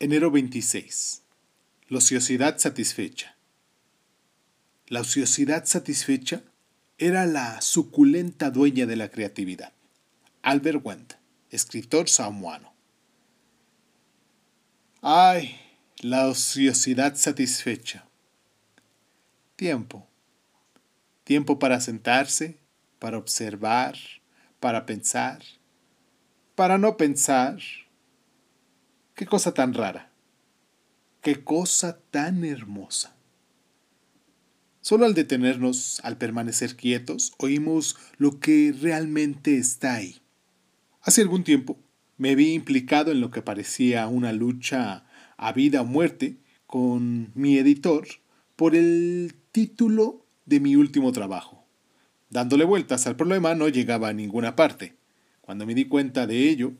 Enero 26. La ociosidad satisfecha. La ociosidad satisfecha era la suculenta dueña de la creatividad. Albert Wendt, escritor samoano. Ay, la ociosidad satisfecha. Tiempo. Tiempo para sentarse, para observar, para pensar, para no pensar. Qué cosa tan rara. Qué cosa tan hermosa. Solo al detenernos, al permanecer quietos, oímos lo que realmente está ahí. Hace algún tiempo me vi implicado en lo que parecía una lucha a vida o muerte con mi editor por el título de mi último trabajo. Dándole vueltas al problema no llegaba a ninguna parte. Cuando me di cuenta de ello,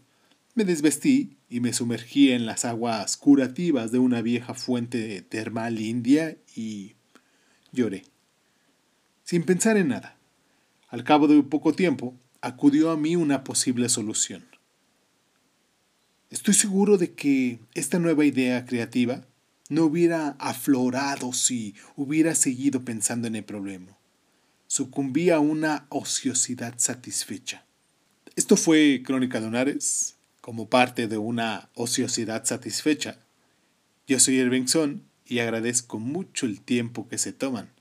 me desvestí y me sumergí en las aguas curativas de una vieja fuente termal india y lloré. Sin pensar en nada. Al cabo de poco tiempo, acudió a mí una posible solución. Estoy seguro de que esta nueva idea creativa no hubiera aflorado si hubiera seguido pensando en el problema. Sucumbí a una ociosidad satisfecha. Esto fue Crónica de Lunares, como parte de una ociosidad satisfecha. Yo soy Irvingson y agradezco mucho el tiempo que se toman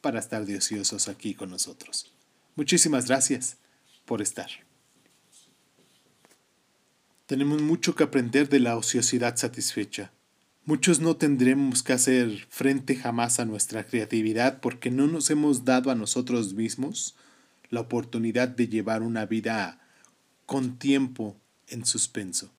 para estar de ociosos aquí con nosotros. Muchísimas gracias por estar. Tenemos mucho que aprender de la ociosidad satisfecha. Muchos no tendremos que hacer frente jamás a nuestra creatividad porque no nos hemos dado a nosotros mismos la oportunidad de llevar una vida con tiempo en suspenso.